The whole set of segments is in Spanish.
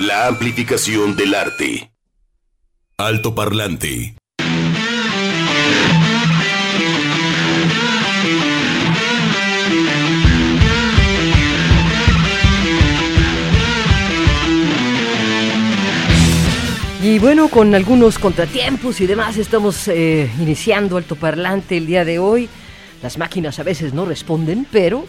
La amplificación del arte. Alto parlante. Y bueno, con algunos contratiempos y demás, estamos eh, iniciando Alto Parlante el día de hoy. Las máquinas a veces no responden, pero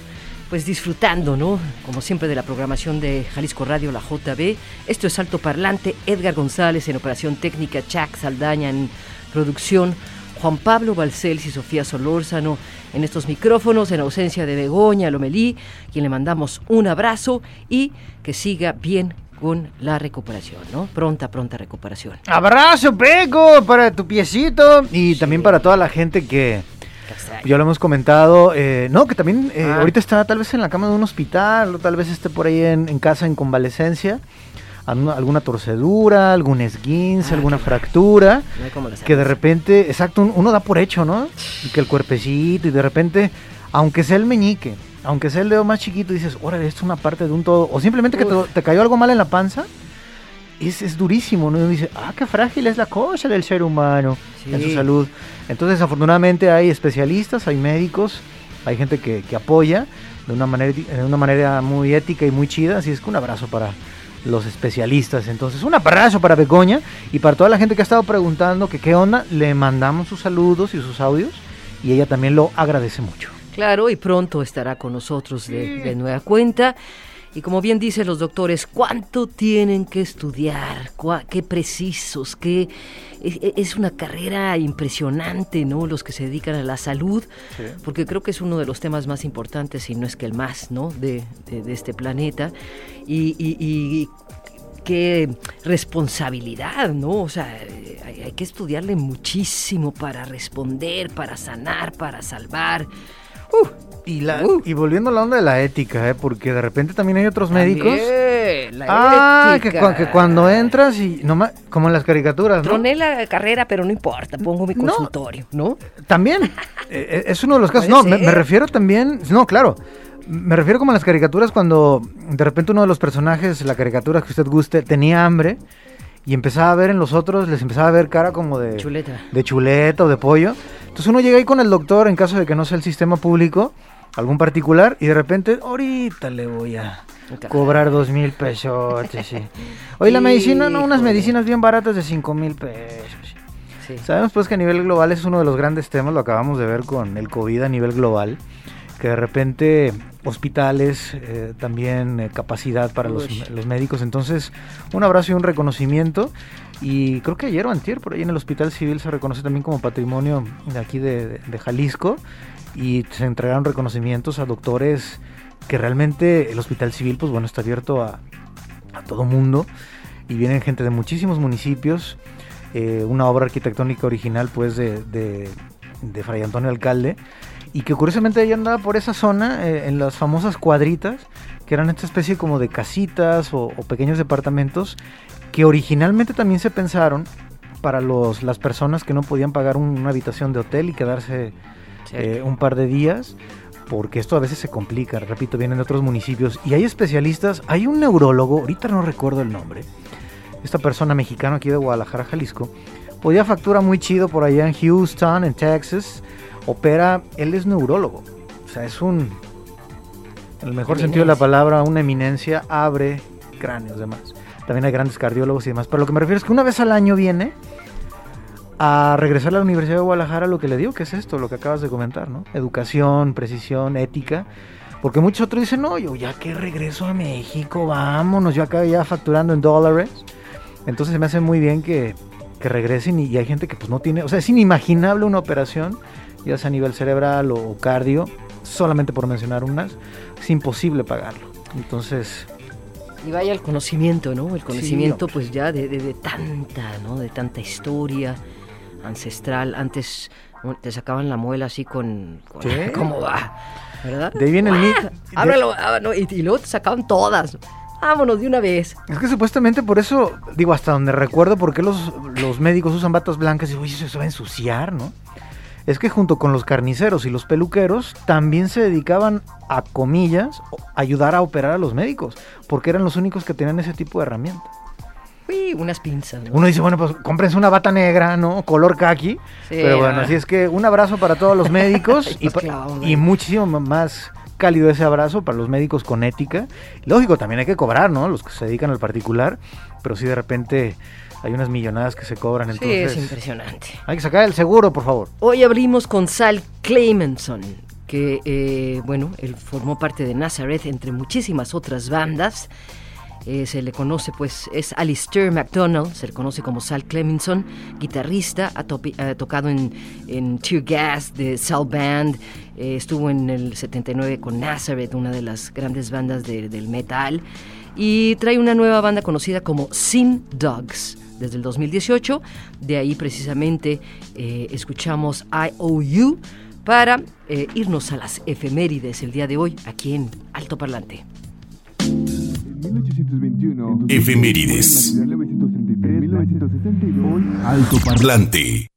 pues disfrutando, ¿no? Como siempre de la programación de Jalisco Radio, la JB. Esto es Alto Parlante, Edgar González en operación técnica, Chuck Saldaña en producción, Juan Pablo Balcells y Sofía Solórzano en estos micrófonos, en ausencia de Begoña Lomelí, quien le mandamos un abrazo y que siga bien con la recuperación, ¿no? Pronta, pronta recuperación. Abrazo, Peco, para tu piecito y también para toda la gente que ya lo hemos comentado, eh, no, que también eh, Ah. ahorita está tal vez en la cama de un hospital o tal vez esté por ahí en, en casa en convalecencia, alguna, alguna torcedura, algún esguince, Ah, alguna fractura, No que de repente, exacto, un- uno da por hecho, ¿no? Y que el cuerpecito y de repente, aunque sea el meñique, aunque sea el dedo más chiquito, dices, órale, esto es una parte de un todo, o simplemente que te cayó algo mal en la panza. Es, es durísimo, ¿no? Uno dice, ah, qué frágil es la cosa del ser humano en su salud. Entonces, afortunadamente hay especialistas, hay médicos, hay gente que, que apoya de una, manera, de una manera muy ética y muy chida. Así es que un abrazo para los especialistas. Entonces, un abrazo para Begoña y para toda la gente que ha estado preguntando que qué onda, le mandamos sus saludos y sus audios y ella también lo agradece mucho. Claro, y pronto estará con nosotros de, de nueva cuenta. Y como bien dicen los doctores, ¿cuánto tienen que estudiar? ¿Qué precisos? ¿Qué? Es, es una carrera impresionante, ¿no? Los que se dedican a la salud, porque creo que es uno de los temas más importantes, si no es que el más, ¿no? De, de- de este planeta. Y, y- y qué responsabilidad, ¿no? O sea, hay, hay que estudiarle muchísimo para responder, para sanar, para salvar. Uh, Y, la, Uh. y volviendo a la onda de la ética, ¿eh? porque de repente también hay otros médicos. La Ah, que, que cuando entras y nomás, como en las caricaturas, ¿no? Troné la carrera, pero no importa, pongo mi consultorio, ¿no? También, eh, es uno de los casos. No, me, me refiero también, no, claro, me refiero como en las caricaturas cuando de repente uno de los personajes, la caricatura que usted guste, tenía hambre y empezaba a ver en los otros, les empezaba a ver cara como de Chuleta. de chuleta o de pollo. Entonces uno llega ahí con el doctor en caso de que no sea el sistema público, algún particular, y de repente, ahorita le voy a cobrar dos mil pesos. Sí. Oye, la medicina, no, unas medicinas bien baratas de cinco mil pesos. Sí. Sabemos pues que a nivel global es uno de los grandes temas, lo acabamos de ver con el COVID a nivel global, que de repente hospitales, eh, también eh, capacidad para los, médicos, entonces un abrazo y un reconocimiento y creo que ayer o antier por ahí en el Hospital Civil se reconoce también como patrimonio de aquí de Jalisco y se entregaron reconocimientos a doctores que realmente el Hospital Civil pues bueno está abierto a, a todo mundo. Y vienen gente de muchísimos municipios. Eh, una obra arquitectónica original pues de, de, Fray Antonio Alcalde. Y que curiosamente ella andaba por esa zona eh, en las famosas cuadritas que eran esta especie como de casitas o, pequeños departamentos que originalmente también se pensaron para los, las personas que no podían pagar un- una habitación de hotel y quedarse eh, un par de días, porque esto a veces se complica, repito, vienen de otros municipios. Y hay especialistas, hay un neurólogo, ahorita no recuerdo el nombre, esta persona mexicana aquí de Guadalajara, Jalisco, podía factura muy chido por allá en Houston, en Texas, opera, él es neurólogo, o sea, es un, en el mejor sentido de la palabra, una eminencia, abre cráneos demás. También hay grandes cardiólogos y demás, pero lo que me refiero es que una vez al año viene a regresar a la Universidad de Guadalajara lo que le digo, que es esto, lo que acabas de comentar, ¿no? Educación, precisión, ética. Porque muchos otros dicen, no, yo ya que regreso a México, vámonos, yo acá ya facturando en dólares. Entonces se me hace muy bien que, que regresen y, y hay gente que pues no tiene, o sea, es inimaginable una operación, ya sea a nivel cerebral o cardio, solamente por mencionar unas, es imposible pagarlo. Entonces, Y vaya el conocimiento, ¿no? El conocimiento pues ya de, de- de tanta, ¿no? De tanta historia ancestral. Antes te sacaban la muela así con... con- Sí. ¿Cómo va? ¿Verdad? de ahí viene el mito. Ábrelo, ah, y, y luego te sacaban todas. Vámonos de una vez. Es que supuestamente por eso, digo, hasta donde recuerdo por qué los, los médicos usan batas blancas, y oye, eso se va a ensuciar, ¿no? es que junto con los carniceros y los peluqueros también se dedicaban a comillas ayudar a operar a los médicos, porque eran los únicos que tenían ese tipo de herramienta. Uy, unas pinzas. Uno dice, bueno, pues cómprense una bata negra, ¿no? Color khaki. Pero bueno, así es que un abrazo para todos los médicos y, y muchísimo más cálido ese abrazo para los médicos con ética. Lógico, también hay que cobrar, ¿no? Los que se dedican al particular, pero si de repente hay unas millonadas que se cobran. Entonces, sí, es impresionante. Hay que sacar el seguro, por favor. Hoy abrimos con Sal Clemenson, que, eh, bueno, él formó parte de Nazareth entre muchísimas otras bandas. Eh, se le conoce, pues, es Alistair McDonald, se le conoce como Sal Clemenson, guitarrista, ha, tocado en, en, Tear Gas de Sal Band, eh, estuvo en el 79 con Nazareth, una de las grandes bandas del metal, y trae una nueva banda conocida como Sin Dogs desde el 2018. De ahí precisamente eh, escuchamos IOU para eh, irnos a las efemérides el día de hoy aquí en Alto Parlante. Efemérides. Alto Parlante.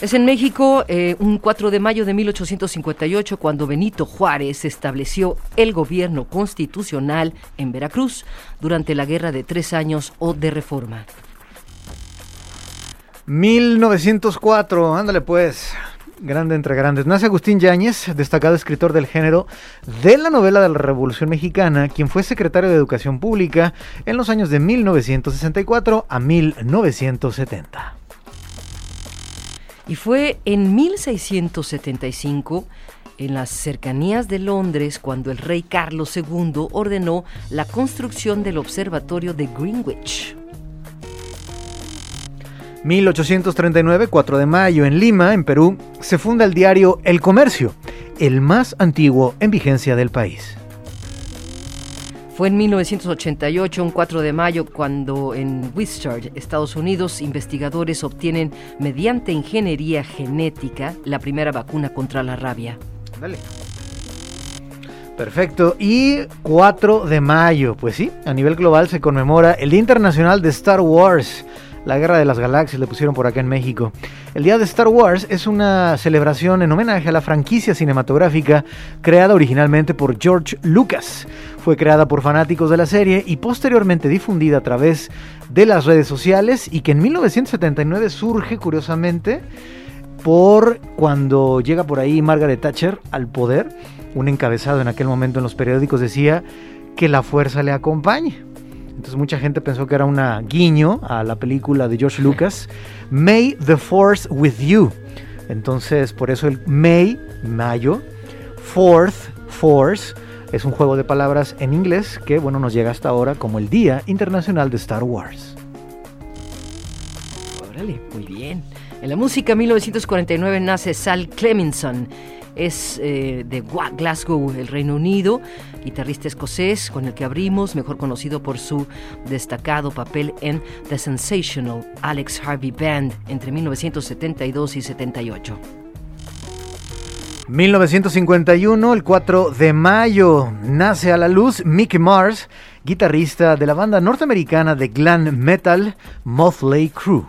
Es en México eh, un 4 de mayo de 1858 cuando Benito Juárez estableció el gobierno constitucional en Veracruz durante la Guerra de Tres Años o de Reforma. 1904, ándale pues, grande entre grandes. Nace Agustín Yáñez, destacado escritor del género de la novela de la Revolución Mexicana, quien fue secretario de Educación Pública en los años de 1964 a 1970. Y fue en 1675, en las cercanías de Londres, cuando el rey Carlos II ordenó la construcción del observatorio de Greenwich. 1839, 4 de mayo, en Lima, en Perú, se funda el diario El Comercio, el más antiguo en vigencia del país. Fue en 1988, un 4 de mayo, cuando en Worcester, Estados Unidos, investigadores obtienen mediante ingeniería genética la primera vacuna contra la rabia. Dale. Perfecto. Y 4 de mayo, pues sí, a nivel global se conmemora el Día Internacional de Star Wars la Guerra de las Galaxias, le pusieron por acá en México. El Día de Star Wars es una celebración en homenaje a la franquicia cinematográfica creada originalmente por George Lucas. Fue creada por fanáticos de la serie y posteriormente difundida a través de las redes sociales y que en 1979 surge curiosamente por cuando llega por ahí Margaret Thatcher al poder. Un encabezado en aquel momento en los periódicos decía que la fuerza le acompañe. Entonces mucha gente pensó que era una guiño a la película de George Lucas, May the Force with You. Entonces por eso el May, mayo, Fourth, Force, es un juego de palabras en inglés que bueno nos llega hasta ahora como el Día Internacional de Star Wars. Órale, muy bien. En la música 1949 nace Sal Clemenson es eh, de Glasgow, el Reino Unido, guitarrista escocés con el que abrimos, mejor conocido por su destacado papel en The Sensational Alex Harvey Band entre 1972 y 78. 1951, el 4 de mayo, nace a la luz Mickey Mars, guitarrista de la banda norteamericana de glam metal Motley Crue.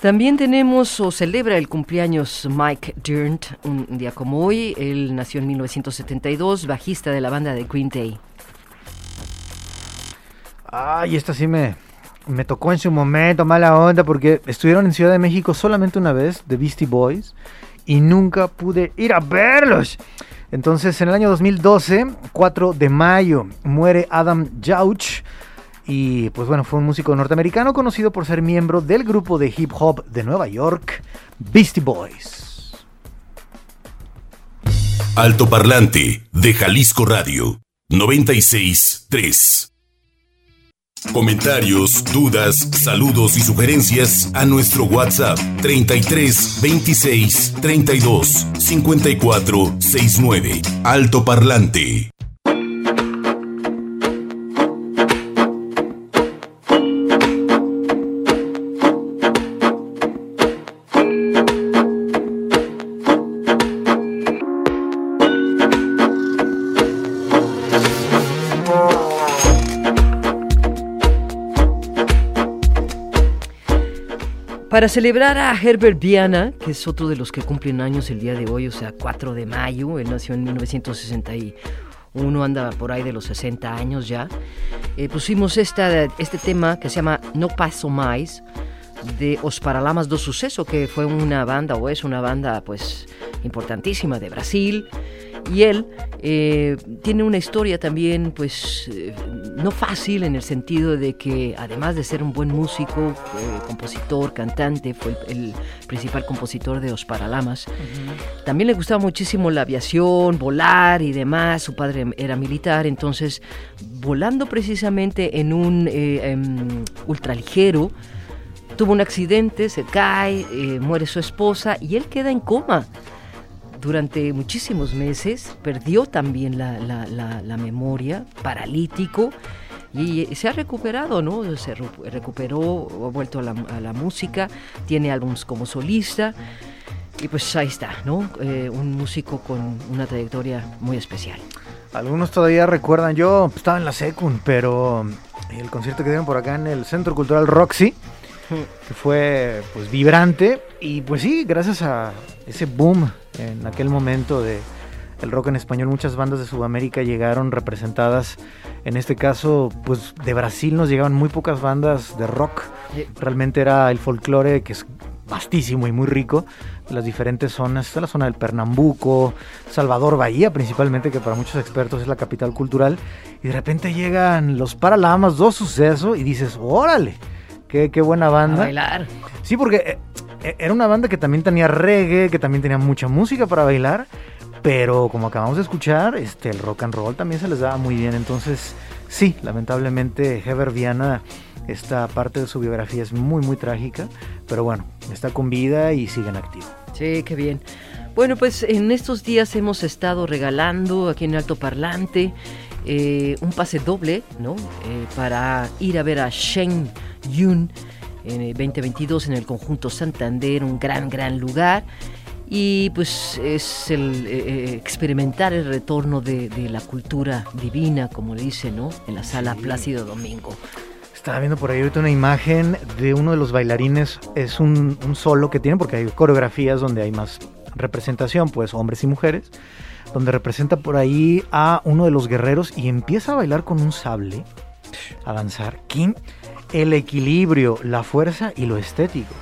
También tenemos o celebra el cumpleaños Mike Dirnt, un día como hoy. Él nació en 1972, bajista de la banda de Green Day. Ay, esta sí me, me tocó en su momento, mala onda, porque estuvieron en Ciudad de México solamente una vez, The Beastie Boys, y nunca pude ir a verlos. Entonces, en el año 2012, 4 de mayo, muere Adam Jauch y pues bueno, fue un músico norteamericano conocido por ser miembro del grupo de hip hop de Nueva York, Beastie Boys. Alto Parlante de Jalisco Radio 963. Comentarios, dudas, saludos y sugerencias a nuestro WhatsApp 33 26 32 54 69. Alto Parlante. Para celebrar a Herbert Viana, que es otro de los que cumplen años el día de hoy, o sea, 4 de mayo, él nació en 1961, anda por ahí de los 60 años ya, eh, pusimos esta, este tema que se llama No Paso Mais, de Os Paralamas do Suceso, que fue una banda, o es una banda, pues, importantísima de Brasil, y él eh, tiene una historia también, pues, eh, no fácil en el sentido de que además de ser un buen músico, eh, compositor, cantante, fue el, principal compositor de Os Paralamas, también le gustaba muchísimo la aviación, volar y demás. Su padre era militar, entonces volando precisamente en un em, ultraligero, tuvo un accidente, se cae, muere su esposa y él queda en coma durante muchísimos meses, perdió también la, memoria, paralítico, y se ha recuperado, ¿no? Se recuperó, ha vuelto a la, música, tiene álbumes como solista, y pues ahí está, ¿no? Eh, un músico con una trayectoria muy especial. Algunos todavía recuerdan, yo estaba en la Secund, pero el concierto que dieron por acá en el Centro Cultural Roxy, que fue pues vibrante. Y pues sí, gracias a ese boom en aquel momento de el rock en español, muchas bandas de Sudamérica llegaron representadas, en este caso pues de Brasil nos llegaban muy pocas bandas de rock, realmente era el folclore que es vastísimo y muy rico. Las diferentes zonas, está la zona del Pernambuco, Salvador Bahía principalmente, que para muchos expertos es la capital cultural, y de repente llegan los Paralamas, dos sucesos, y dices, órale, Qué, buena banda. bailar. Sí, porque eh, eh, era una banda que también tenía reggae, que también tenía mucha música para bailar, pero como acabamos de escuchar, este, el rock and roll también se les daba muy bien. Entonces, sí, lamentablemente Heber Viana, esta parte de su biografía es muy, muy trágica, pero bueno, está con vida y sigue en activo. Sí, qué bien. Bueno, pues en estos días hemos estado regalando aquí en Alto Parlante eh, un pase doble, ¿no? para ir a ver a Shen Yun en el 2022 en el conjunto Santander, un gran, gran lugar. Y pues es el eh, eh, experimentar el retorno de, la cultura divina, como le dice, ¿no? En la sala Plácido Domingo. Estaba viendo por ahí ahorita una imagen de uno de los bailarines, es un, un solo que tiene, porque hay coreografías donde hay más representación, pues hombres y mujeres, donde representa por ahí a uno de los guerreros y empieza a bailar con un sable, avanzar. ¿Quién? el equilibrio, la fuerza y lo estético.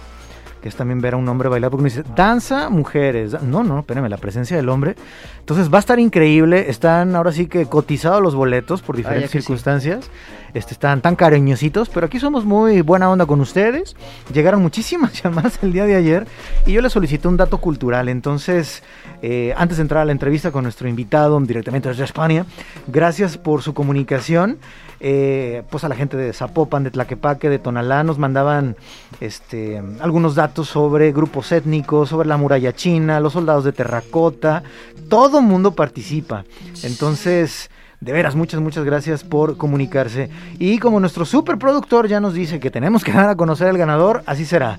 Que es también ver a un hombre bailar, porque uno dice, danza, mujeres. No, no, espérenme, la presencia del hombre. Entonces va a estar increíble. Están ahora sí que cotizados los boletos por diferentes circunstancias. Este, están tan cariñositos, pero aquí somos muy buena onda con ustedes. Llegaron muchísimas llamadas el día de ayer y yo les solicité un dato cultural. Entonces, eh, antes de entrar a la entrevista con nuestro invitado directamente desde España, gracias por su comunicación. Eh, pues a la gente de Zapopan, de Tlaquepaque, de Tonalá, nos mandaban este, algunos datos sobre grupos étnicos, sobre la muralla china, los soldados de terracota, todo mundo participa. Entonces, de veras, muchas, muchas gracias por comunicarse. Y como nuestro superproductor ya nos dice que tenemos que dar a conocer el ganador, así será.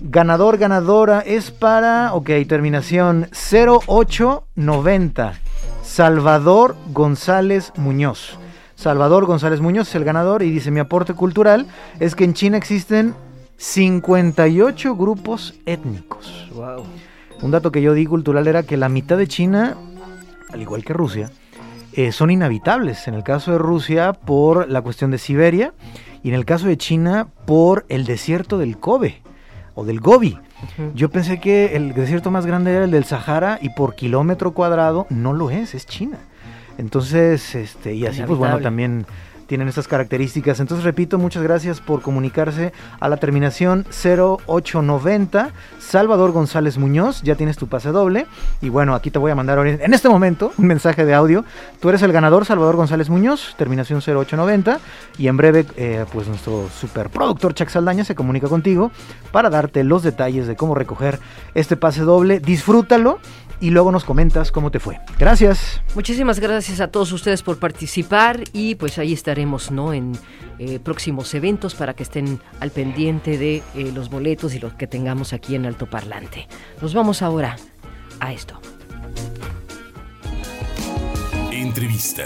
Ganador, ganadora es para, ok, terminación 0890. Salvador González Muñoz. Salvador González Muñoz es el ganador y dice, mi aporte cultural es que en China existen 58 grupos étnicos. Wow. Un dato que yo di cultural era que la mitad de China, al igual que Rusia, eh, son inhabitables. En el caso de Rusia por la cuestión de Siberia y en el caso de China por el desierto del Kobe o del Gobi. Yo pensé que el desierto más grande era el del Sahara y por kilómetro cuadrado no lo es, es China. Entonces, este, y así, pues bueno, también tienen estas características. Entonces, repito, muchas gracias por comunicarse a la terminación 0890. Salvador González Muñoz, ya tienes tu pase doble. Y bueno, aquí te voy a mandar en este momento un mensaje de audio. Tú eres el ganador, Salvador González Muñoz, terminación 0890. Y en breve, eh, pues nuestro superproductor Chuck Saldaña se comunica contigo para darte los detalles de cómo recoger este pase doble. Disfrútalo y luego nos comentas cómo te fue. Gracias. Muchísimas gracias a todos ustedes por participar y pues ahí estaremos ¿no? en eh, próximos eventos para que estén al pendiente de eh, los boletos y los que tengamos aquí en Alto Parlante. Nos vamos ahora a esto. Entrevista.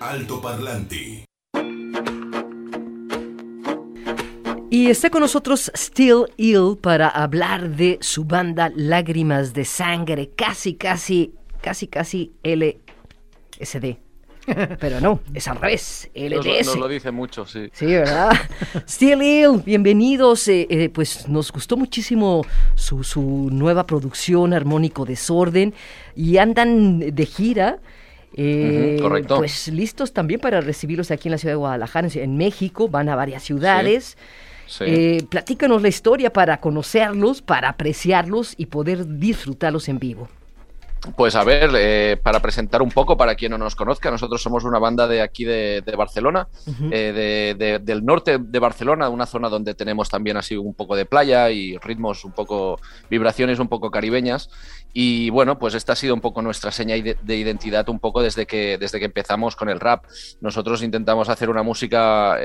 Alto Parlante. Y está con nosotros Still Ill para hablar de su banda Lágrimas de Sangre, casi, casi, casi, casi LSD. Pero no, es al revés, LDS. Nos, lo dice mucho, sí. Sí, ¿verdad? Still Ill, bienvenidos. Eh, eh, pues nos gustó muchísimo su, su nueva producción, Armónico Desorden, y andan de gira. Eh, correcto. Pues listos también para recibirlos aquí en la ciudad de Guadalajara, en México, van a varias ciudades. Eh, platícanos la historia para conocerlos, para apreciarlos y poder disfrutarlos en vivo. Pues a ver, eh, para presentar un poco para quien no nos conozca, nosotros somos una banda de aquí de, Barcelona, eh, del norte de Barcelona, una zona donde tenemos también así un poco de playa y ritmos un poco, vibraciones un poco caribeñas. Y bueno, pues esta ha sido un poco nuestra seña de identidad un poco desde que, desde que empezamos con el rap. Nosotros intentamos hacer una música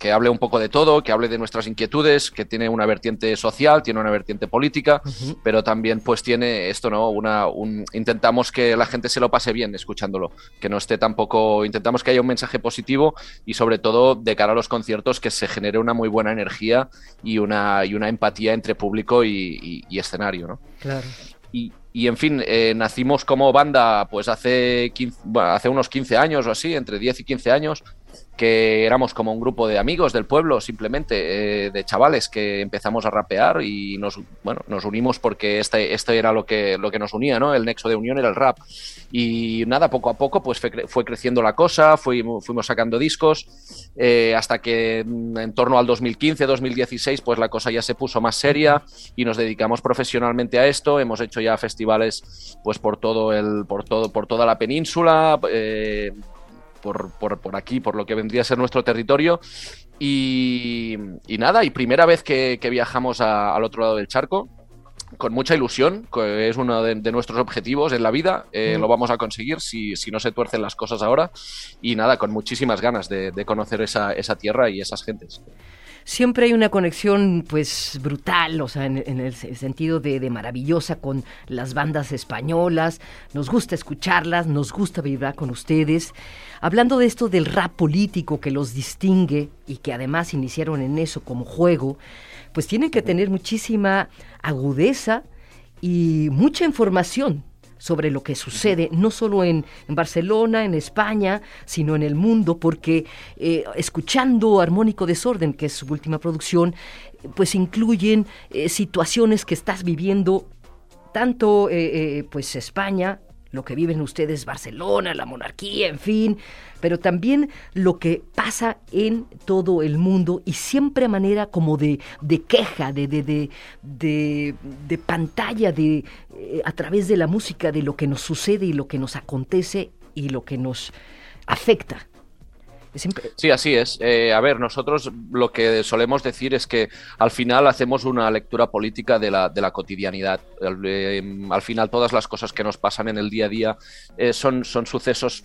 que hable un poco de todo, que hable de nuestras inquietudes, que tiene una vertiente social, tiene una vertiente política, pero también pues tiene esto, ¿no? Una, un, intentamos que la gente se lo pase bien escuchándolo, que no esté tampoco, intentamos que haya un mensaje positivo y sobre todo de cara a los conciertos que se genere una muy buena energía y una, y una empatía entre público y, escenario, ¿no? Claro. Y, y en fin, eh, nacimos como banda pues hace, hace unos 15 años o así, entre 10 y 15 años, que éramos como un grupo de amigos del pueblo, simplemente, eh, de chavales que empezamos a rapear y nos, bueno, nos unimos porque este, este era lo que, lo que nos unía, ¿no? El nexo de unión era el rap. Y nada, poco a poco pues fue, creciendo la cosa, fuimos, fuimos sacando discos, eh, hasta que en torno al 2015, 2016, pues la cosa ya se puso más seria y nos dedicamos profesionalmente a esto. Hemos hecho ya festivales pues por todo el, por todo, por toda la península. Eh, por, por, aquí, por lo que vendría a ser nuestro territorio. Y, nada, y primera vez que, viajamos al otro lado del charco, con mucha ilusión, que es uno de, nuestros objetivos en la vida, eh, lo vamos a conseguir si, si, no se tuercen las cosas ahora. Y nada, con muchísimas ganas de, conocer esa, esa tierra y esas gentes siempre hay una conexión pues brutal, o sea, en, el sentido de, maravillosa con las bandas españolas, nos gusta escucharlas, nos gusta vibrar con ustedes. Hablando de esto del rap político que los distingue y que además iniciaron en eso como juego, pues tienen que tener muchísima agudeza y mucha información sobre lo que sucede, no solo en, Barcelona, en España, sino en el mundo, porque eh, escuchando Armónico Desorden, que es su última producción, pues incluyen eh, situaciones que estás viviendo tanto eh, pues España, lo que viven ustedes Barcelona, la monarquía, en fin, pero también lo que pasa en todo el mundo y siempre a manera como de, de queja, de, de, de, pantalla, de, eh, a través de la música, de lo que nos sucede y lo que nos acontece y lo que nos afecta. Sí, así es. Eh, a ver, nosotros lo que solemos decir es que al final hacemos una lectura política de la, de la cotidianidad. Eh, al final todas las cosas que nos pasan en el día a día son, son sucesos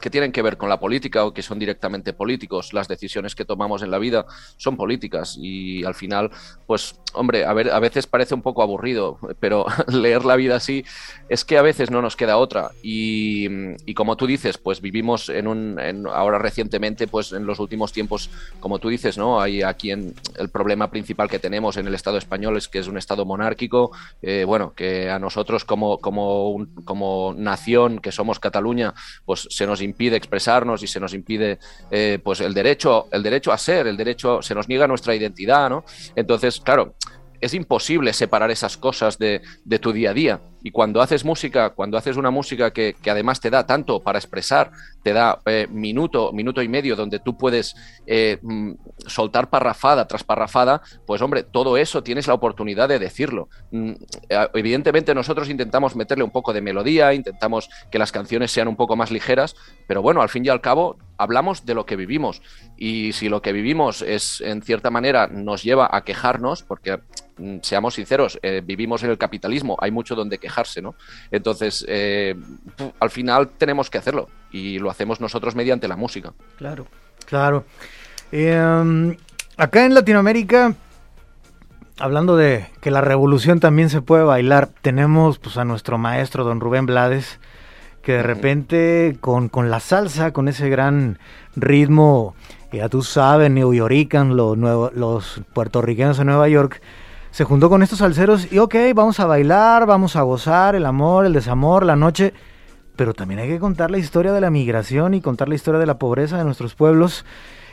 que tienen que ver con la política o que son directamente políticos. Las decisiones que tomamos en la vida son políticas y al final, pues, hombre, a, ver, a veces parece un poco aburrido, pero leer la vida así es que a veces no nos queda otra. Y, como tú dices, pues vivimos en un, ahora recientemente, pues en los últimos tiempos, como tú dices, ¿no? Hay aquí en, el problema principal que tenemos en el Estado español es que es un Estado monárquico, eh, bueno, que a nosotros como, como, como nación que somos Cataluña, pues se nos impide expresarnos y se nos impide eh, pues el derecho, el derecho a ser, el derecho, se nos niega nuestra identidad, ¿no? Entonces, claro, es imposible separar esas cosas de, de, tu día a día. Y cuando haces música, cuando haces una música que, que además te da tanto para expresar, te da eh, minuto, minuto y medio donde tú puedes eh, mm, soltar parrafada tras parrafada, pues hombre, todo eso tienes la oportunidad de decirlo. Mm, eh, evidentemente nosotros intentamos meterle un poco de melodía, intentamos que las canciones sean un poco más ligeras, pero bueno, al fin y al cabo hablamos de lo que vivimos. Y si lo que vivimos es, en cierta manera, nos lleva a quejarnos, porque mm, seamos sinceros, vivimos en el capitalismo, hay mucho donde Entonces, eh, al final tenemos que hacerlo y lo hacemos nosotros mediante la música. Claro. Claro. Em, acá en Latinoamérica, hablando de que la revolución también se puede bailar, tenemos pues a nuestro maestro, don Rubén Blades, que de repente con, con la salsa, con ese gran ritmo, ya tú sabes, New Yorican, los, los puertorriqueños de Nueva York, se juntó con estos salseros y ok, vamos a bailar, vamos a gozar el amor, el desamor, la noche, pero también hay que contar la historia de la migración y contar la historia de la pobreza de nuestros pueblos.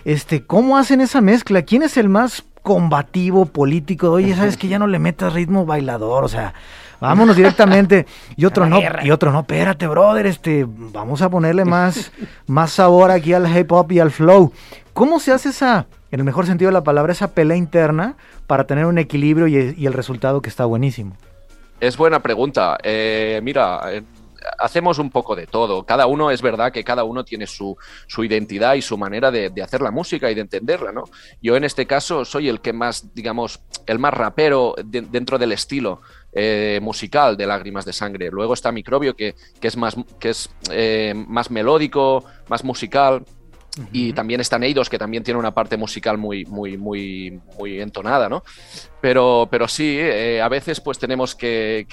Este, ¿cómo hacen esa mezcla? ¿Quién es el más combativo político? Oye, sabes que ya no le metas ritmo bailador, o sea, vámonos directamente. Y otro no, y otro no, espérate, brother, este, vamos a ponerle más, más sabor aquí al hip hop y al flow. ¿Cómo se hace esa, en el mejor sentido de la palabra, esa pelea interna para tener un equilibrio y, el resultado que está buenísimo? Es buena pregunta. Eh, mira, eh, hacemos un poco de todo. Cada uno, es verdad que cada uno tiene su, identidad y su manera de, hacer la música y de entenderla, ¿no? Yo en este caso soy el que más, digamos, el más rapero dentro del estilo. Eh, musical de Lágrimas de Sangre. Luego está Microbio, que, es, más, que es más melódico, más musical. Y también está Neidos, que también tiene una parte musical muy, muy, muy, muy entonada, ¿no? Pero, pero sí, eh, a veces pues tenemos que,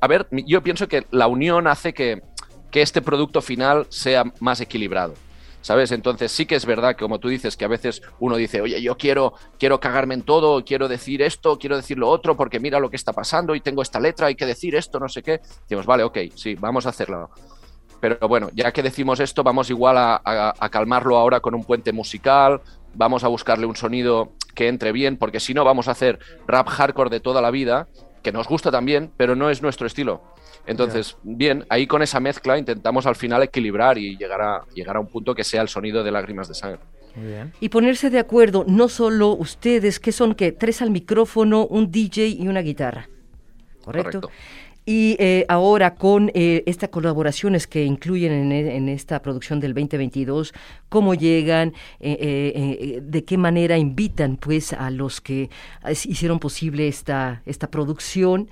A ver, yo pienso que la unión hace que, que este producto final sea más equilibrado. ¿sabes? Entonces sí que es verdad como tú dices, que a veces uno dice, oye, yo quiero, quiero cagarme en todo, quiero decir esto, quiero decir lo otro, porque mira lo que está pasando y tengo esta letra, hay que decir esto, no sé qué. Decimos, vale, ok, sí, vamos a hacerlo. Pero bueno, ya que decimos esto, vamos igual a, calmarlo ahora con un puente musical, vamos a buscarle un sonido que entre bien, porque si no vamos a hacer rap hardcore de toda la vida, que nos gusta también, pero no es nuestro estilo. Entonces, bien, ahí con esa mezcla intentamos al final equilibrar y llegar a, llegar a un punto que sea el sonido de lágrimas de sangre. Y ponerse de acuerdo, no solo ustedes, que son que tres al micrófono, un DJ y una guitarra. ¿Correcto? Correcto. Y eh, ahora con eh, estas colaboraciones que incluyen en, esta producción del 2022, cómo llegan, eh, de qué manera invitan pues a los que hicieron posible esta, esta producción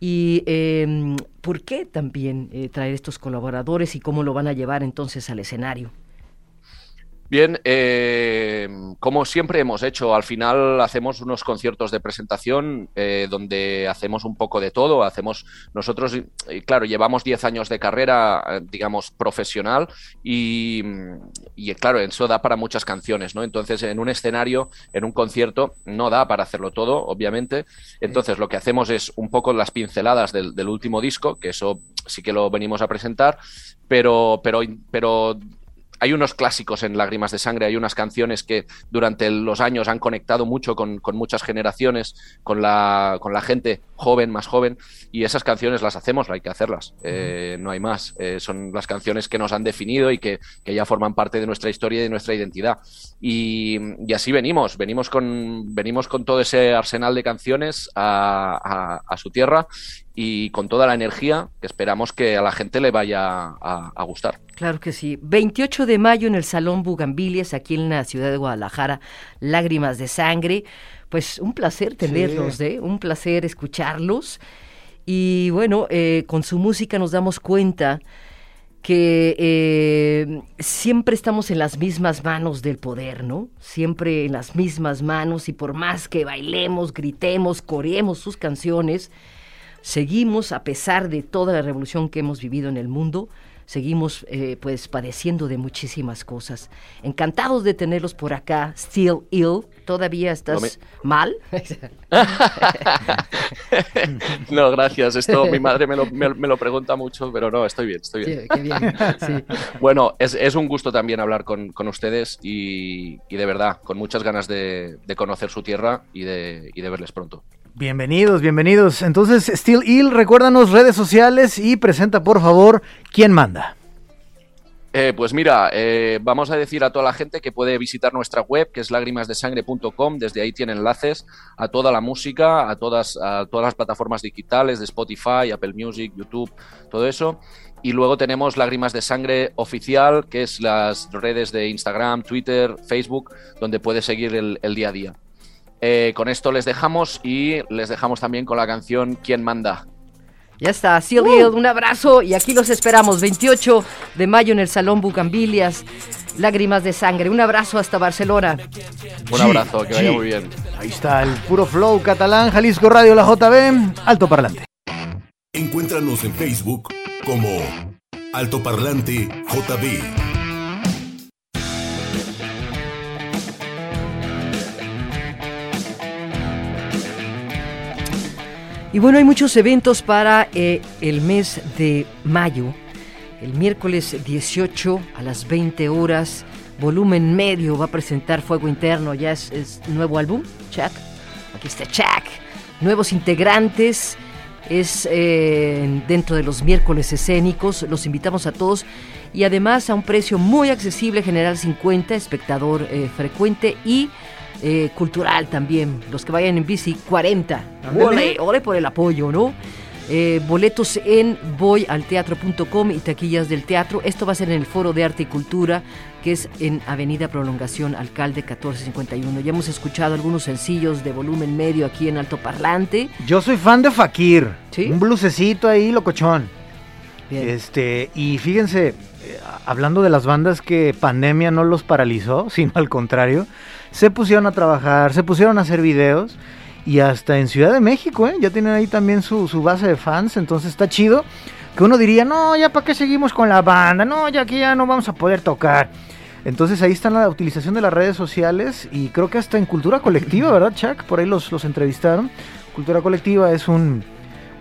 y em, por qué también traer estos colaboradores y cómo lo van a llevar entonces al escenario. Bien, eh, como siempre hemos hecho, al final hacemos unos conciertos de presentación eh, donde hacemos un poco de todo. Hacemos nosotros, claro, llevamos 10 años de carrera, eh, digamos, profesional y, y, claro, eso da para muchas canciones, ¿no? Entonces, en un escenario, en un concierto, no da para hacerlo todo, obviamente. Entonces, lo que hacemos es un poco las pinceladas del, del último disco, que eso sí que lo venimos a presentar, pero, pero, pero hay unos clásicos en Lágrimas de Sangre, hay unas canciones que durante los años han conectado mucho con, muchas generaciones, con la, con la gente joven, más joven, y esas canciones las hacemos, hay que hacerlas, eh, no hay más. Eh, son las canciones que nos han definido y que, ya forman parte de nuestra historia y de nuestra identidad. Y, así venimos, venimos con, venimos con todo ese arsenal de canciones a, a su tierra y con toda la energía que esperamos que a la gente le vaya a, gustar. Claro que sí. 28 de mayo en el Salón Bugambilias, aquí en la ciudad de Guadalajara, Lágrimas de Sangre. Pues un placer tenerlos, ¿eh? un placer escucharlos. Y bueno, eh, con su música nos damos cuenta que eh, siempre estamos en las mismas manos del poder, ¿no? Siempre en las mismas manos y por más que bailemos, gritemos, coreemos sus canciones, seguimos, a pesar de toda la revolución que hemos vivido en el mundo, seguimos eh, pues padeciendo de muchísimas cosas. Encantados de tenerlos por acá. Still ill. ¿Todavía estás mal? no, gracias. Esto mi madre me lo, me, lo, pregunta mucho, pero no, estoy bien, estoy bien. qué bien. Bueno, es, es, un gusto también hablar con, con ustedes y, y, de verdad, con muchas ganas de, de conocer su tierra y de, y de verles pronto. Bienvenidos, bienvenidos. Entonces, Steel Ill, recuérdanos redes sociales y presenta por favor quién manda. Eh, pues mira, eh, vamos a decir a toda la gente que puede visitar nuestra web, que es lágrimasdesangre.com. Desde ahí tiene enlaces a toda la música, a todas, a todas las plataformas digitales de Spotify, Apple Music, YouTube, todo eso. Y luego tenemos Lágrimas de Sangre oficial, que es las redes de Instagram, Twitter, Facebook, donde puedes seguir el día a día. Eh, con esto les dejamos y les dejamos también con la canción ¿Quién manda? Ya está, Silvio, uh. un abrazo y aquí los esperamos 28 de mayo en el Salón Bucambilias. Lágrimas de sangre. Un abrazo hasta Barcelona. Un abrazo, que vaya muy bien. Ahí está el puro flow catalán, Jalisco Radio, la JB, alto parlante. Encuéntranos en Facebook como Altoparlante JB. Y bueno, hay muchos eventos para eh, el mes de mayo. El miércoles 18 a las 20 horas, volumen medio va a presentar Fuego Interno, ya es, nuevo álbum, Chuck. Aquí está Chuck. Nuevos integrantes, es eh, dentro de los miércoles escénicos, los invitamos a todos y además a un precio muy accesible, general 50, espectador eh, frecuente y eh, cultural también. Los que vayan en bici, 40. Ole, ole por el apoyo, ¿no? Eh, boletos en voyalteatro.com y taquillas del teatro. Esto va a ser en el Foro de Arte y Cultura, que es en Avenida Prolongación, Alcalde 1451. Ya hemos escuchado algunos sencillos de volumen medio aquí en Alto Parlante. Yo soy fan de Fakir. Un blusecito ahí, locochón. Este, y fíjense, eh, hablando de las bandas que pandemia no los paralizó, sino al contrario, se pusieron a trabajar, se pusieron a hacer videos y hasta en Ciudad de México, ¿eh? ya tienen ahí también su, base de fans, entonces está chido. Que uno diría, no, ya para qué seguimos con la banda, no, ya que ya no vamos a poder tocar. Entonces ahí está la utilización de las redes sociales y creo que hasta en cultura colectiva, ¿verdad, Chuck? Por ahí los, los entrevistaron. Cultura colectiva es un,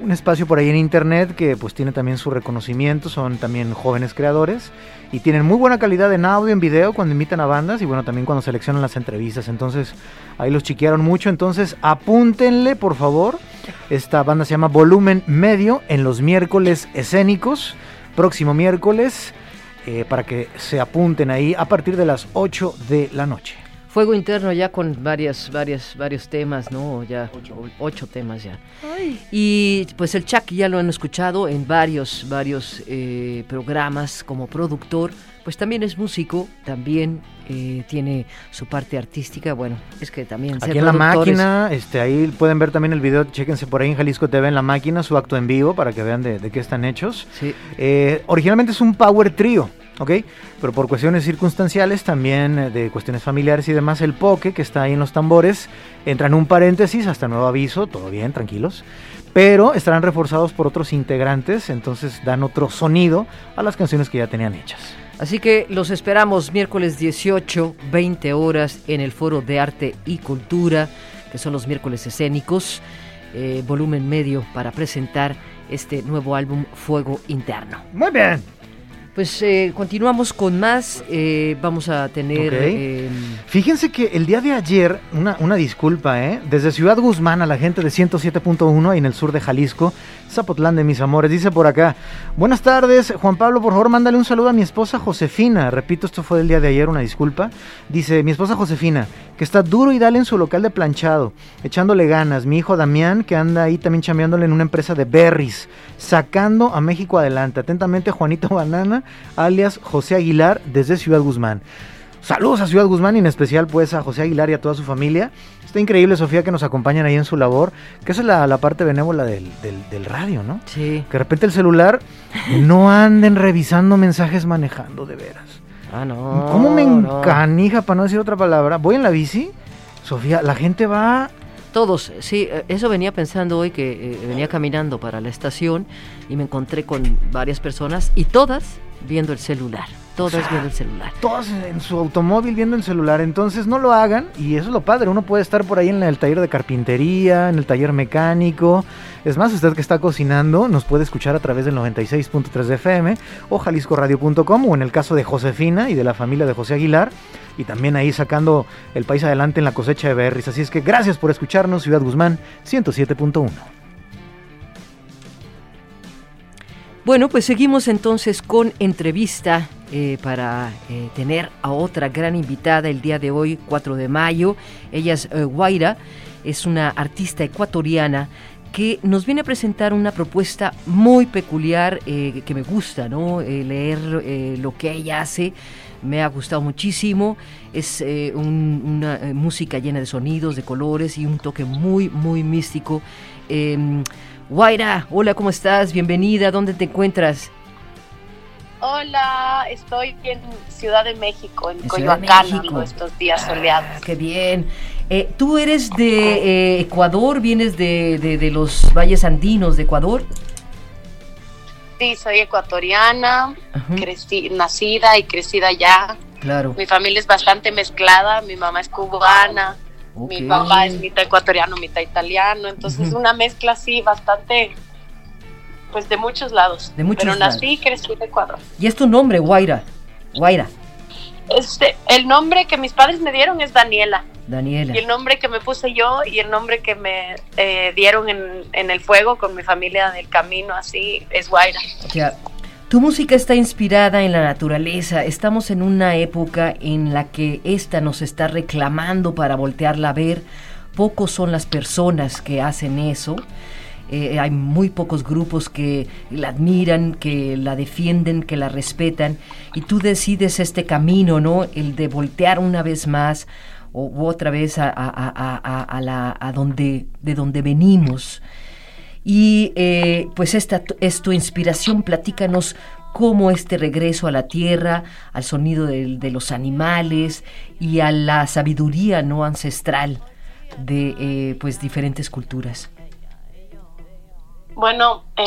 un espacio por ahí en internet que pues tiene también su reconocimiento, son también jóvenes creadores y tienen muy buena calidad en audio, en video cuando invitan a bandas y bueno, también cuando seleccionan las entrevistas. Entonces, ahí los chiquearon mucho, entonces apúntenle por favor. Esta banda se llama Volumen Medio en los miércoles escénicos, próximo miércoles, eh, para que se apunten ahí a partir de las 8 de la noche. Fuego interno ya con varias, varias, varios temas, ¿no? Ya ocho, temas ya. Y pues el Chuck ya lo han escuchado en varios, varios eh, programas como productor. Pues también es músico, también eh, tiene su parte artística. Bueno, es que también. Aquí en la máquina, este, ahí pueden ver también el video. Chéquense por ahí en Jalisco TV en la máquina, su acto en vivo para que vean de, de qué están hechos. Sí. Eh, originalmente es un power trio. ¿Ok? Pero por cuestiones circunstanciales, también eh, de cuestiones familiares y demás, el poke que está ahí en los tambores entra en un paréntesis hasta nuevo aviso, todo bien, tranquilos. Pero estarán reforzados por otros integrantes, entonces dan otro sonido a las canciones que ya tenían hechas. Así que los esperamos miércoles 18, 20 horas en el Foro de Arte y Cultura, que son los miércoles escénicos, eh, volumen medio para presentar este nuevo álbum Fuego Interno. Muy bien. Pues eh, continuamos con más. Eh, vamos a tener. Em, Fíjense que el día de ayer, una, una disculpa, ¿eh? Desde Ciudad Guzmán a la gente de 107.1 en el sur de Jalisco, Zapotlán de mis amores, dice por acá. Buenas tardes, Juan Pablo, por favor, mándale un saludo a mi esposa Josefina. Repito, esto fue el día de ayer, una disculpa. Dice mi esposa Josefina, que está duro y dale en su local de planchado, echándole ganas. Mi hijo Damián, que anda ahí también chambeándole en una empresa de berries, sacando a México adelante. Atentamente, Juanito Banana, alias José Aguilar, desde Ciudad Guzmán. Saludos a Ciudad Guzmán y en especial pues a José Aguilar y a toda su familia. Está increíble, Sofía, que nos acompañan ahí en su labor, que esa es la, parte benévola del, del, radio, ¿no? Sí. Que de repente el celular no anden revisando mensajes manejando, de veras. Ah, no. ¿Cómo me encanija, para no decir otra palabra? Voy en la bici, Sofía, la gente va todos, sí, eh, eso venía pensando hoy que eh, venía caminando para la estación y me encontré con varias personas y todas viendo el celular. Todas viendo el celular. Todas en su automóvil viendo el celular. Entonces no lo hagan y eso es lo padre. Uno puede estar por ahí en el taller de carpintería, en el taller mecánico. Es más, usted que está cocinando nos puede escuchar a través del 96.3 de FM o jaliscoradio.com o en el caso de Josefina y de la familia de José Aguilar y también ahí sacando el país adelante en la cosecha de berries. Así es que gracias por escucharnos, Ciudad Guzmán 107.1. Bueno, pues seguimos entonces con entrevista eh, para eh, tener a otra gran invitada el día de hoy, 4 de mayo. Ella es eh, Guaira, es una artista ecuatoriana que nos viene a presentar una propuesta muy peculiar que me gusta, ¿no? leer lo que ella hace me ha gustado muchísimo. Es una música llena de sonidos, de colores y un toque muy, muy místico. Guaira, hola, ¿cómo estás? Bienvenida, ¿dónde te encuentras? Hola, estoy en Ciudad de México, en, Coyoacán, estos días soleados. Ah, qué bien. Eh, ¿Tú eres de eh, Ecuador? ¿Vienes de, los valles andinos de Ecuador? Sí, soy ecuatoriana, crecí, nacida y crecida allá. Claro. Mi familia es bastante mezclada, mi mamá es cubana, mi papá es mitad ecuatoriano, mitad italiano, entonces una mezcla así bastante, pues de muchos lados. De muchos Pero nací y crecí en Ecuador. ¿Y es tu nombre, Guaira? Guaira. Este, el nombre que mis padres me dieron es Daniela. Daniela. Y el nombre que me puse yo y el nombre que me eh, dieron en, en, el fuego con mi familia del camino, así, es Guaira. O sea, tu música está inspirada en la naturaleza. Estamos en una época en la que esta nos está reclamando para voltearla a ver. Pocos son las personas que hacen eso. Eh, hay muy pocos grupos que la admiran, que la defienden, que la respetan, y tú decides este camino, ¿no? El de voltear una vez más o otra vez a, la, a donde, de donde venimos. Y eh, pues esta es tu inspiración, platícanos cómo este regreso a la tierra, al sonido de, los animales y a la sabiduría no ancestral de eh, pues diferentes culturas. Bueno, eh,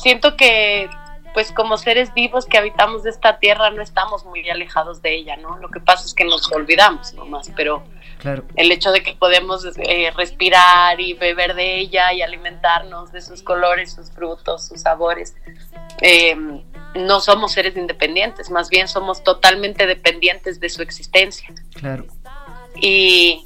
siento que pues como seres vivos que habitamos de esta tierra no estamos muy alejados de ella, ¿no? Lo que pasa es que nos olvidamos nomás, pero claro. el hecho de que podemos eh, respirar y beber de ella y alimentarnos de sus colores, sus frutos, sus sabores, eh, no somos seres independientes, más bien somos totalmente dependientes de su existencia. Claro. Y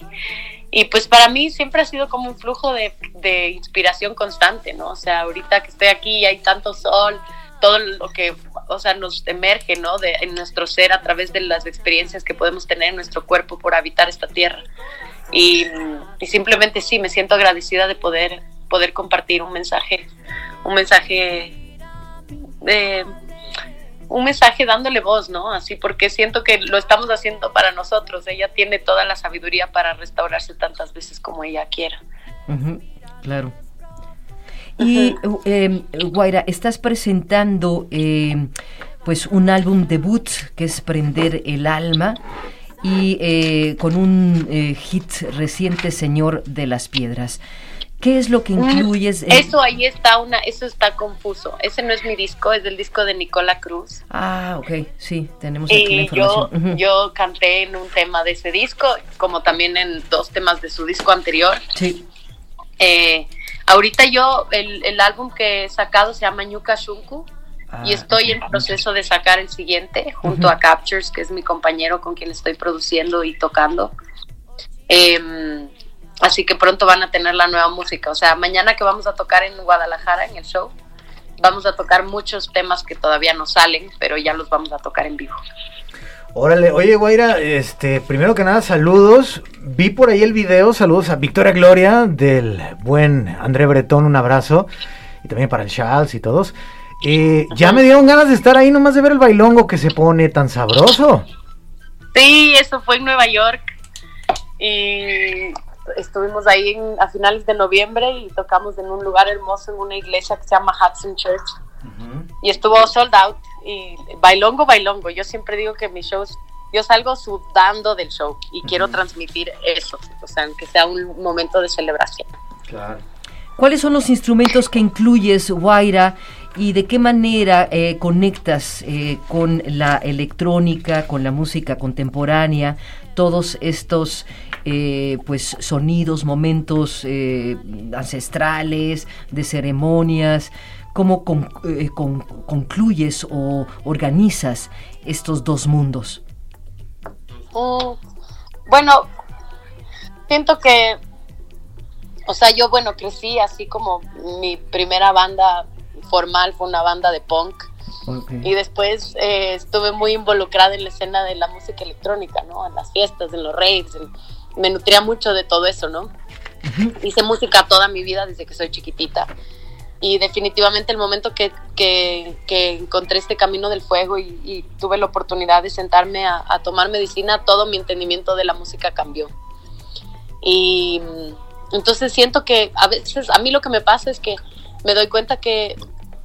y pues para mí siempre ha sido como un flujo de, de, inspiración constante, ¿no? O sea, ahorita que estoy aquí y hay tanto sol, todo lo que, o sea, nos emerge, ¿no? De, en nuestro ser a través de las experiencias que podemos tener en nuestro cuerpo por habitar esta tierra. Y, y simplemente sí, me siento agradecida de poder, poder compartir un mensaje, un mensaje de un mensaje dándole voz, ¿no? Así porque siento que lo estamos haciendo para nosotros. Ella tiene toda la sabiduría para restaurarse tantas veces como ella quiera. claro. Y eh, Guaira, estás presentando eh, pues un álbum debut que es Prender el Alma y eh, con un eh, hit reciente Señor de las Piedras. ¿Qué es lo que incluyes? En... Eso ahí está una, eso está confuso. Ese no es mi disco, es el disco de Nicola Cruz. Ah, ok, sí, tenemos aquí y la información. Yo, uh -huh. yo canté en un tema de ese disco, como también en dos temas de su disco anterior. Sí. Eh, ahorita yo, el, el, álbum que he sacado se llama Ñuka Shunku. Ah, y estoy en proceso de sacar el siguiente junto uh -huh. a Captures, que es mi compañero con quien estoy produciendo y tocando. Eh, Así que pronto van a tener la nueva música. O sea, mañana que vamos a tocar en Guadalajara, en el show, vamos a tocar muchos temas que todavía no salen, pero ya los vamos a tocar en vivo. Órale, oye Guaira, este, primero que nada, saludos. Vi por ahí el video, saludos a Victoria Gloria, del buen André Bretón, un abrazo. Y también para el Charles y todos. Eh, ya me dieron ganas de estar ahí nomás de ver el bailongo que se pone tan sabroso. Sí, eso fue en Nueva York. Y estuvimos ahí en, a finales de noviembre y tocamos en un lugar hermoso, en una iglesia que se llama Hudson Church. Uh -huh. Y estuvo sold out. Y bailongo, bailongo. Yo siempre digo que mis shows, yo salgo sudando del show y uh -huh. quiero transmitir eso, o sea, aunque sea un momento de celebración. Claro. ¿Cuáles son los instrumentos que incluyes, Guaira? ¿Y de qué manera eh, conectas eh, con la electrónica, con la música contemporánea, todos estos eh, pues sonidos, momentos eh, ancestrales, de ceremonias, cómo con, eh, con, concluyes o organizas estos dos mundos. Mm, bueno, siento que, o sea, yo bueno crecí así como mi primera banda formal fue una banda de punk. Okay. Y después eh, estuve muy involucrada en la escena de la música electrónica, ¿no? En las fiestas, en los raves, en, me nutría mucho de todo eso, ¿no? Uh -huh. Hice música toda mi vida desde que soy chiquitita. Y definitivamente el momento que, que, encontré este camino del fuego y, tuve la oportunidad de sentarme a, a, tomar medicina, todo mi entendimiento de la música cambió. Y entonces siento que a veces, a mí lo que me pasa es que me doy cuenta que,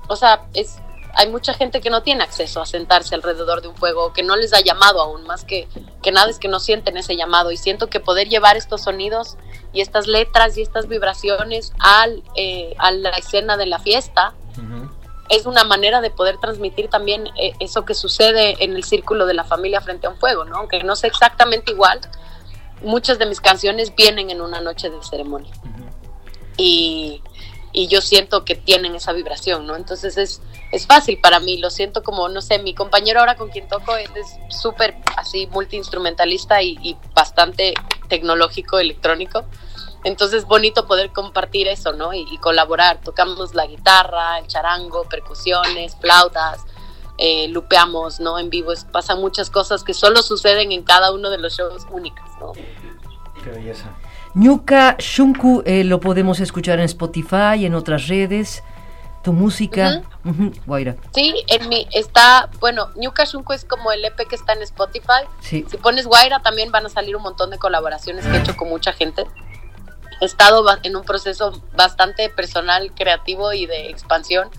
o sea, es, hay mucha gente que no tiene acceso a sentarse alrededor de un fuego, que no les ha llamado aún, más que, que nada es que no sienten ese llamado. Y siento que poder llevar estos sonidos y estas letras y estas vibraciones al, eh, a la escena de la fiesta, uh -huh. es una manera de poder transmitir también eh, eso que sucede en el círculo de la familia frente a un fuego, ¿no? Aunque no sea exactamente igual, muchas de mis canciones vienen en una noche de ceremonia. y, y, yo siento que tienen esa vibración, ¿no? Entonces es, es fácil para mí, lo siento como, no sé, mi compañero ahora con quien toco es súper así multiinstrumentalista y, y bastante tecnológico, electrónico. Entonces es bonito poder compartir eso, ¿no? Y, y, colaborar. Tocamos la guitarra, el charango, percusiones, flautas, eh, lupeamos, ¿no? En vivo. Es, pasan muchas cosas que solo suceden en cada uno de los shows únicos, ¿no? Qué belleza. Ñuka Shunku eh, lo podemos escuchar en Spotify, en otras redes. Tu música, uh -huh. Uh -huh. Guaira. Sí, en mi está, bueno, Ñuka Shunku es como el EP que está en Spotify. Sí. Si pones Guaira también van a salir un montón de colaboraciones que he hecho con mucha gente he estado en un proceso bastante personal, creativo y de expansión.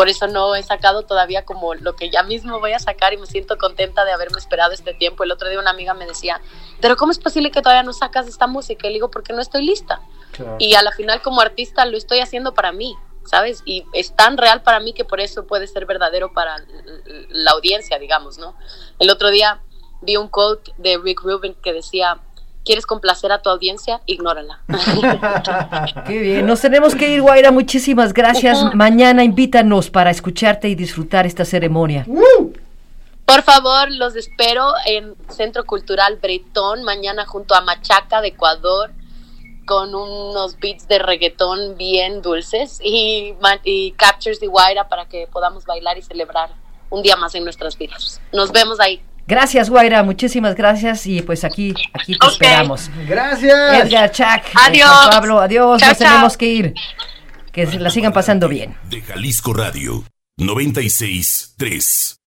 Por eso no he sacado todavía como lo que ya mismo voy a sacar y me siento contenta de haberme esperado este tiempo. El otro día una amiga me decía, pero ¿cómo es posible que todavía no sacas esta música? Y le digo, porque no estoy lista. Claro. Y a la final como artista lo estoy haciendo para mí, ¿sabes? Y es tan real para mí que por eso puede ser verdadero para la audiencia, digamos, ¿no? El otro día vi un quote de Rick Rubin que decía, quieres complacer a tu audiencia, ignórala. Qué bien, nos tenemos que ir, Guaira, muchísimas gracias. Mañana invítanos para escucharte y disfrutar esta ceremonia. Por favor, los espero en Centro Cultural Bretón, mañana junto a Machaca de Ecuador, con unos beats de reggaetón bien dulces y, y captures de Guaira para que podamos bailar y celebrar un día más en nuestras vidas. Nos vemos ahí. Gracias, Guaira, muchísimas gracias y pues aquí, aquí te okay. esperamos. Gracias. Edgar, Chuck, adiós. Eh, Pablo, adiós, chao, nos chao. tenemos que ir. Que se la sigan pasando bien. De Jalisco Radio 96 3.